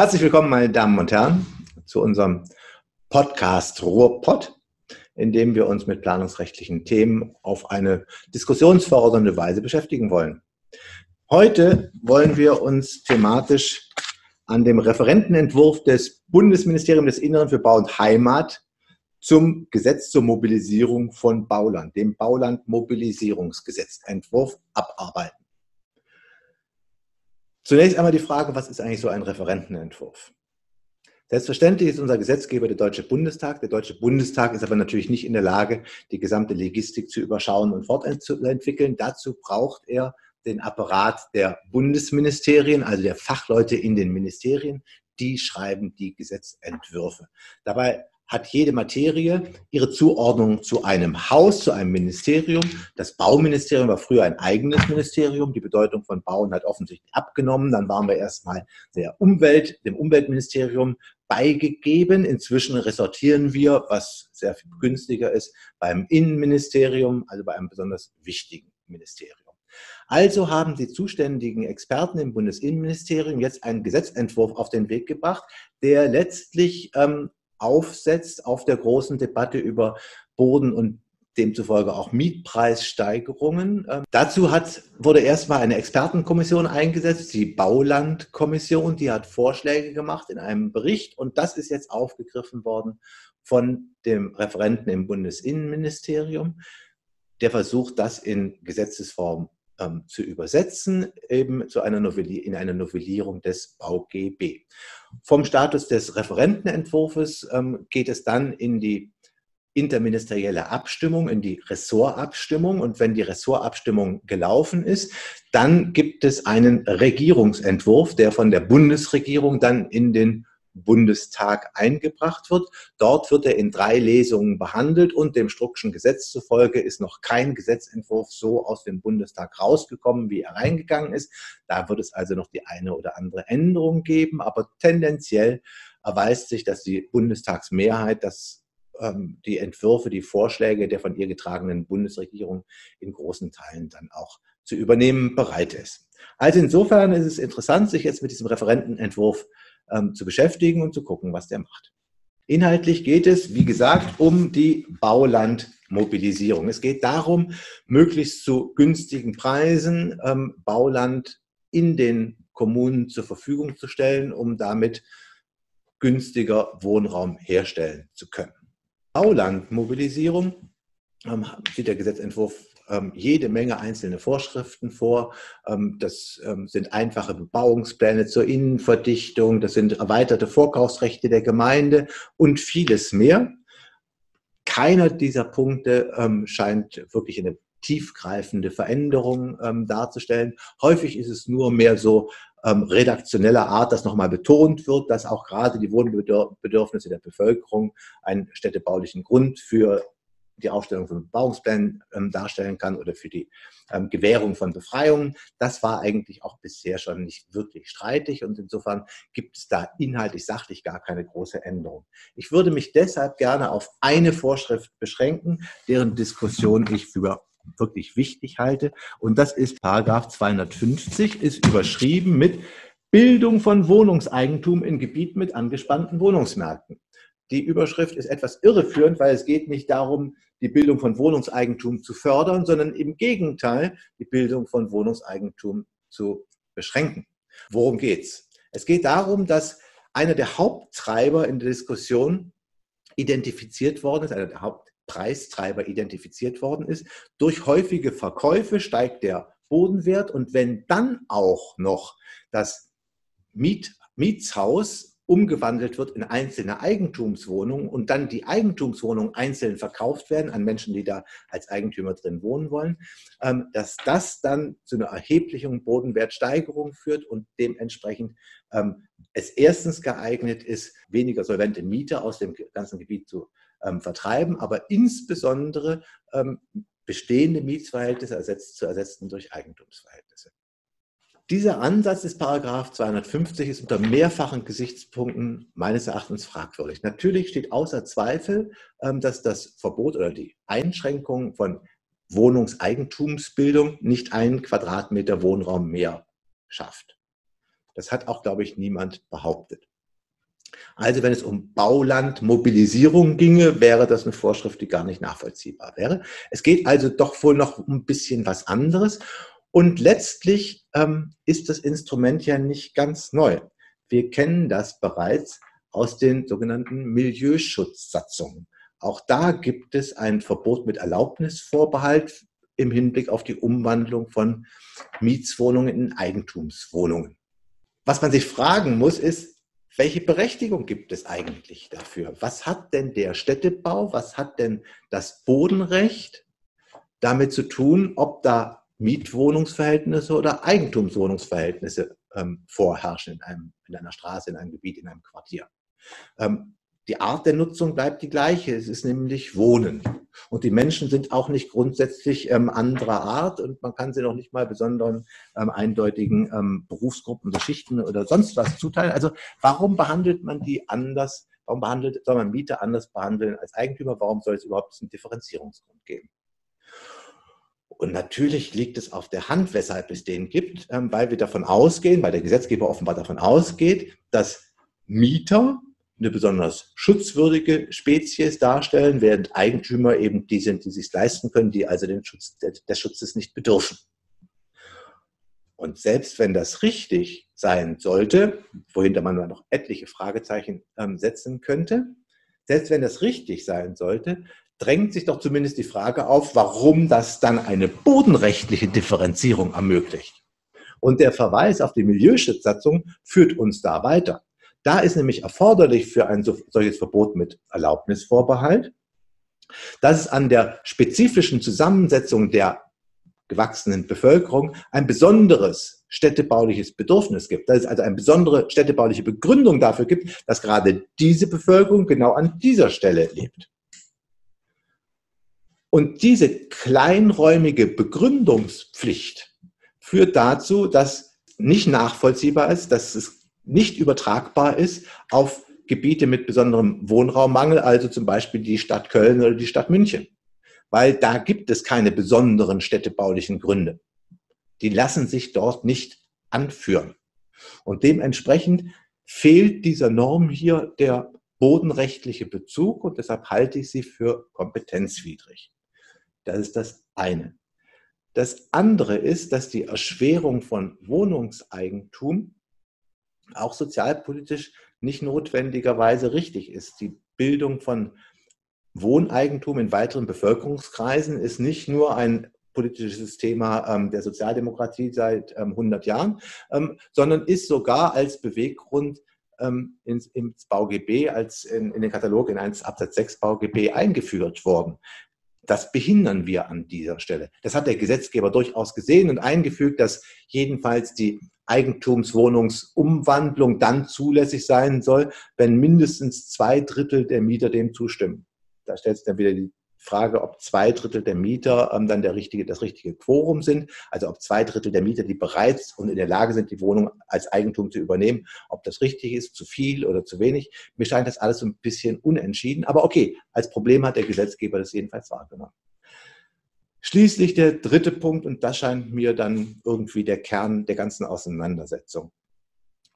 Herzlich willkommen, meine Damen und Herren, zu unserem Podcast Ruhrpott, in dem wir uns mit planungsrechtlichen Themen auf eine diskussionsfördernde Weise beschäftigen wollen. Heute wollen wir uns thematisch an dem Referentenentwurf des Bundesministeriums des Inneren für Bau und Heimat zum Gesetz zur Mobilisierung von Bauland, dem Bauland-Mobilisierungsgesetzentwurf, abarbeiten. Zunächst einmal die Frage, was ist eigentlich so ein Referentenentwurf? Selbstverständlich ist unser Gesetzgeber der Deutsche Bundestag. Der Deutsche Bundestag ist aber natürlich nicht in der Lage, die gesamte Logistik zu überschauen und fortzuentwickeln. Dazu braucht er den Apparat der Bundesministerien, also der Fachleute in den Ministerien, die schreiben die Gesetzentwürfe. Dabei hat jede Materie ihre Zuordnung zu einem Haus, zu einem Ministerium. Das Bauministerium war früher ein eigenes Ministerium. Die Bedeutung von Bauen hat offensichtlich abgenommen. Dann waren wir erstmal der Umwelt, dem Umweltministerium beigegeben. Inzwischen ressortieren wir, was sehr viel günstiger ist, beim Innenministerium, also bei einem besonders wichtigen Ministerium. Also haben die zuständigen Experten im Bundesinnenministerium jetzt einen Gesetzentwurf auf den Weg gebracht, der letztlich ähm, aufsetzt auf der großen Debatte über Boden und demzufolge auch Mietpreissteigerungen. Ähm, dazu hat, wurde erstmal eine Expertenkommission eingesetzt, die Baulandkommission, die hat Vorschläge gemacht in einem Bericht und das ist jetzt aufgegriffen worden von dem Referenten im Bundesinnenministerium, der versucht, das in Gesetzesform ähm, zu übersetzen, eben zu einer in einer Novellierung des BauGB. Vom Status des Referentenentwurfs ähm, geht es dann in die interministerielle Abstimmung, in die Ressortabstimmung. Und wenn die Ressortabstimmung gelaufen ist, dann gibt es einen Regierungsentwurf, der von der Bundesregierung dann in den Bundestag eingebracht wird. Dort wird er in drei Lesungen behandelt und dem Struckschen Gesetz zufolge ist noch kein Gesetzentwurf so aus dem Bundestag rausgekommen, wie er reingegangen ist. Da wird es also noch die eine oder andere Änderung geben, aber tendenziell erweist sich, dass die Bundestagsmehrheit das ähm, die Entwürfe, die Vorschläge der von ihr getragenen Bundesregierung in großen Teilen dann auch zu übernehmen bereit ist. Also insofern ist es interessant, sich jetzt mit diesem Referentenentwurf ähm, zu beschäftigen und zu gucken, was der macht. Inhaltlich geht es, wie gesagt, um die Baulandmobilisierung. Es geht darum, möglichst zu günstigen Preisen ähm, Bauland in den Kommunen zur Verfügung zu stellen, um damit günstiger Wohnraum herstellen zu können. Baulandmobilisierung ähm, sieht der Gesetzentwurf ähm, jede Menge einzelne Vorschriften vor. Ähm, das ähm, sind einfache Bebauungspläne zur Innenverdichtung, das sind erweiterte Vorkaufsrechte der Gemeinde und vieles mehr. Keiner dieser Punkte scheint wirklich eine tiefgreifende Veränderung darzustellen. Häufig ist es nur mehr so redaktioneller Art, dass nochmal betont wird, dass auch gerade die Wohnbedürfnisse der Bevölkerung einen städtebaulichen Grund für die Aufstellung von Bebauungsplänen ähm, darstellen kann oder für die ähm, Gewährung von Befreiungen. Das war eigentlich auch bisher schon nicht wirklich streitig und insofern gibt es da inhaltlich, sachlich gar keine große Änderung. Ich würde mich deshalb gerne auf eine Vorschrift beschränken, deren Diskussion ich für wirklich wichtig halte und das ist Paragraph 250, ist überschrieben mit Bildung von Wohnungseigentum in Gebieten mit angespannten Wohnungsmärkten. Die Überschrift ist etwas irreführend, weil es geht nicht darum, die Bildung von Wohnungseigentum zu fördern, sondern im Gegenteil, die Bildung von Wohnungseigentum zu beschränken. Worum geht's? Es geht darum, dass einer der Haupttreiber in der Diskussion identifiziert worden ist, einer der Hauptpreistreiber identifiziert worden ist. Durch häufige Verkäufe steigt der Bodenwert und wenn dann auch noch das Miet, Mietshaus umgewandelt wird in einzelne Eigentumswohnungen und dann die Eigentumswohnungen einzeln verkauft werden an Menschen, die da als Eigentümer drin wohnen wollen, ähm, dass das dann zu einer erheblichen Bodenwertsteigerung führt und dementsprechend ähm, es erstens geeignet ist, weniger solvente Mieter aus dem ganzen Gebiet zu ähm, vertreiben, aber insbesondere bestehende Mietsverhältnisse zu ersetzen durch Eigentumsverhältnisse. Dieser Ansatz des Paragraph 250 ist unter mehrfachen Gesichtspunkten meines Erachtens fragwürdig. Natürlich steht außer Zweifel, ähm, dass das Verbot oder die Einschränkung von Wohnungseigentumsbildung nicht einen Quadratmeter Wohnraum mehr schafft. Das hat auch, glaube ich, niemand behauptet. Also wenn es um Baulandmobilisierung ginge, wäre das eine Vorschrift, die gar nicht nachvollziehbar wäre. Es geht also doch wohl noch ein bisschen was anderes. Und letztlich ähm, ist das Instrument ja nicht ganz neu. Wir kennen das bereits aus den sogenannten Milieuschutzsatzungen. Auch da gibt es ein Verbot mit Erlaubnisvorbehalt im Hinblick auf die Umwandlung von Mietswohnungen in Eigentumswohnungen. Was man sich fragen muss, ist, welche Berechtigung gibt es eigentlich dafür? Was hat denn der Städtebau, was hat denn das Bodenrecht damit zu tun, ob da Mietwohnungsverhältnisse oder Eigentumswohnungsverhältnisse ähm, vorherrschen in, einem, in einer Straße, in einem Gebiet, in einem Quartier? Ähm, die Art der Nutzung bleibt die gleiche. Es ist nämlich Wohnen. Und die Menschen sind auch nicht grundsätzlich ähm, anderer Art und man kann sie noch nicht mal besonderen ähm, eindeutigen ähm, Berufsgruppen oder Schichten oder sonst was zuteilen. Also warum behandelt man die anders? Warum behandelt, soll man Mieter anders behandeln als Eigentümer? Warum soll es überhaupt einen Differenzierungsgrund geben? Und natürlich liegt es auf der Hand, weshalb es den gibt, ähm, weil wir davon ausgehen, weil der Gesetzgeber offenbar davon ausgeht, dass Mieter eine besonders schutzwürdige Spezies darstellen, während Eigentümer eben die sind, die sich leisten können, die also den Schutz, des Schutzes nicht bedürfen. Und selbst wenn das richtig sein sollte, wohinter man noch etliche Fragezeichen ähm, setzen könnte, selbst wenn das richtig sein sollte, drängt sich doch zumindest die Frage auf, warum das dann eine bodenrechtliche Differenzierung ermöglicht. Und der Verweis auf die Milieuschutzsatzung führt uns da weiter. Da ist nämlich erforderlich für ein solches Verbot mit Erlaubnisvorbehalt, dass es an der spezifischen Zusammensetzung der gewachsenen Bevölkerung ein besonderes städtebauliches Bedürfnis gibt. Dass es also eine besondere städtebauliche Begründung dafür gibt, dass gerade diese Bevölkerung genau an dieser Stelle lebt. Und diese kleinräumige Begründungspflicht führt dazu, dass nicht nachvollziehbar ist, dass es nicht übertragbar ist auf Gebiete mit besonderem Wohnraummangel, also zum Beispiel die Stadt Köln oder die Stadt München. Weil da gibt es keine besonderen städtebaulichen Gründe. Die lassen sich dort nicht anführen. Und dementsprechend fehlt dieser Norm hier der bodenrechtliche Bezug und deshalb halte ich sie für kompetenzwidrig. Das ist das eine. Das andere ist, dass die Erschwerung von Wohnungseigentum auch sozialpolitisch nicht notwendigerweise richtig ist. Die Bildung von Wohneigentum in weiteren Bevölkerungskreisen ist nicht nur ein politisches Thema ähm, der Sozialdemokratie seit ähm, 100 Jahren, ähm, sondern ist sogar als Beweggrund ähm, ins, ins BauGB, als in, in, den Katalog in 1 Absatz 6 BauGB eingeführt worden. Das behindern wir an dieser Stelle. Das hat der Gesetzgeber durchaus gesehen und eingefügt, dass jedenfalls die Eigentumswohnungsumwandlung dann zulässig sein soll, wenn mindestens zwei Drittel der Mieter dem zustimmen. Da stellt sich dann wieder die Frage, ob zwei Drittel der Mieter ähm, dann der richtige, das richtige Quorum sind, also ob zwei Drittel der Mieter, die bereit und in der Lage sind, die Wohnung als Eigentum zu übernehmen, ob das richtig ist, zu viel oder zu wenig. Mir scheint das alles so ein bisschen unentschieden, aber okay, als Problem hat der Gesetzgeber das jedenfalls wahrgenommen. Schließlich der dritte Punkt, und das scheint mir dann irgendwie der Kern der ganzen Auseinandersetzung.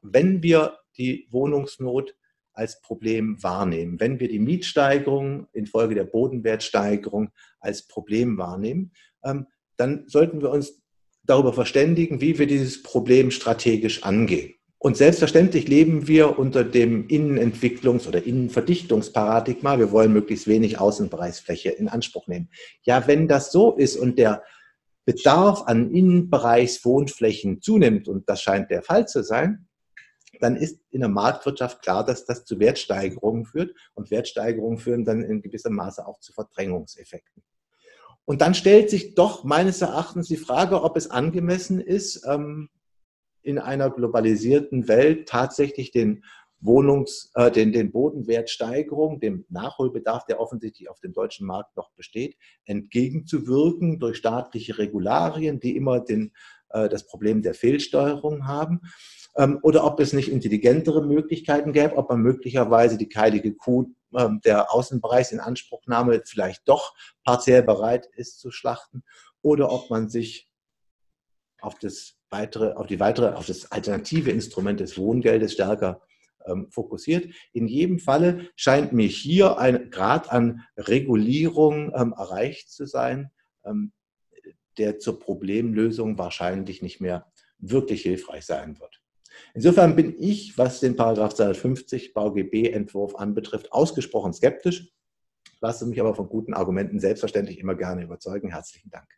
Wenn wir die Wohnungsnot als Problem wahrnehmen, wenn wir die Mietsteigerung infolge der Bodenwertsteigerung als Problem wahrnehmen, ähm, dann sollten wir uns darüber verständigen, wie wir dieses Problem strategisch angehen. Und selbstverständlich leben wir unter dem Innenentwicklungs- oder Innenverdichtungsparadigma. Wir wollen möglichst wenig Außenbereichsfläche in Anspruch nehmen. Ja, wenn das so ist und der Bedarf an Innenbereichswohnflächen zunimmt, und das scheint der Fall zu sein, dann ist in der Marktwirtschaft klar, dass das zu Wertsteigerungen führt und Wertsteigerungen führen dann in gewissem Maße auch zu Verdrängungseffekten. Und dann stellt sich doch meines Erachtens die Frage, ob es angemessen ist, ähm, in einer globalisierten Welt tatsächlich den Wohnungs, äh, den, den Bodenwertsteigerung, dem Nachholbedarf, der offensichtlich auf dem deutschen Markt noch besteht, entgegenzuwirken durch staatliche Regularien, die immer den, äh, das Problem der Fehlsteuerung haben. Ähm, oder ob es nicht intelligentere Möglichkeiten gäbe, ob man möglicherweise die keilige Kuh äh, der Außenbereichsinanspruchnahme vielleicht doch partiell bereit ist zu schlachten oder ob man sich auf das weitere, auf die weitere, auf das alternative Instrument des Wohngeldes stärker ähm, fokussiert. In jedem Falle scheint mir hier ein Grad an Regulierung ähm, erreicht zu sein, ähm, der zur Problemlösung wahrscheinlich nicht mehr wirklich hilfreich sein wird. Insofern bin ich, was den Paragraph 250 BauGB-Entwurf anbetrifft, ausgesprochen skeptisch, lasse mich aber von guten Argumenten selbstverständlich immer gerne überzeugen. Herzlichen Dank.